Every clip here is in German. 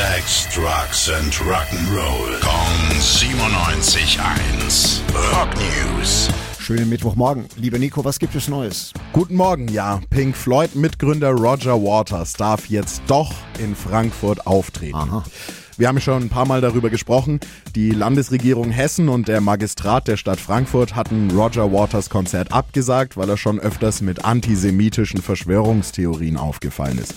Sex, Drugs and Rock'n'Roll. Kong 97.1. Rock News. Schönen Mittwochmorgen. Lieber Nico, was gibt es Neues? Guten Morgen, ja. Pink Floyd-Mitgründer Roger Waters darf jetzt doch in Frankfurt auftreten. Aha. Wir haben schon ein paar Mal darüber gesprochen. Die Landesregierung Hessen und der Magistrat der Stadt Frankfurt hatten Roger Waters Konzert abgesagt, weil er schon öfters mit antisemitischen Verschwörungstheorien aufgefallen ist.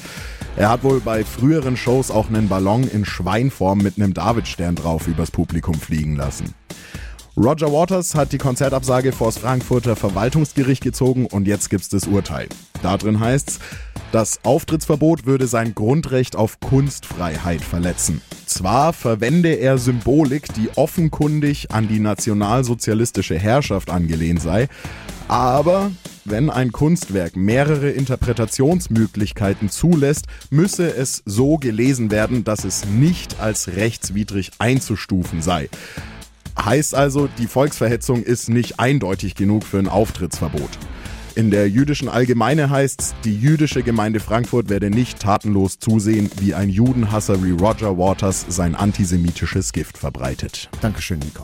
Er hat wohl bei früheren Shows auch einen Ballon in Schweinform mit einem Davidstern drauf übers Publikum fliegen lassen. Roger Waters hat die Konzertabsage vors Frankfurter Verwaltungsgericht gezogen und jetzt gibt's das Urteil. Da drin heißt's, das Auftrittsverbot würde sein Grundrecht auf Kunstfreiheit verletzen. Zwar verwende er Symbolik, die offenkundig an die nationalsozialistische Herrschaft angelehnt sei, aber wenn ein Kunstwerk mehrere Interpretationsmöglichkeiten zulässt, müsse es so gelesen werden, dass es nicht als rechtswidrig einzustufen sei. Heißt also, die Volksverhetzung ist nicht eindeutig genug für ein Auftrittsverbot. In der jüdischen Allgemeine heißt's, die jüdische Gemeinde Frankfurt werde nicht tatenlos zusehen, wie ein Judenhasser wie Roger Waters sein antisemitisches Gift verbreitet. Dankeschön, Nico.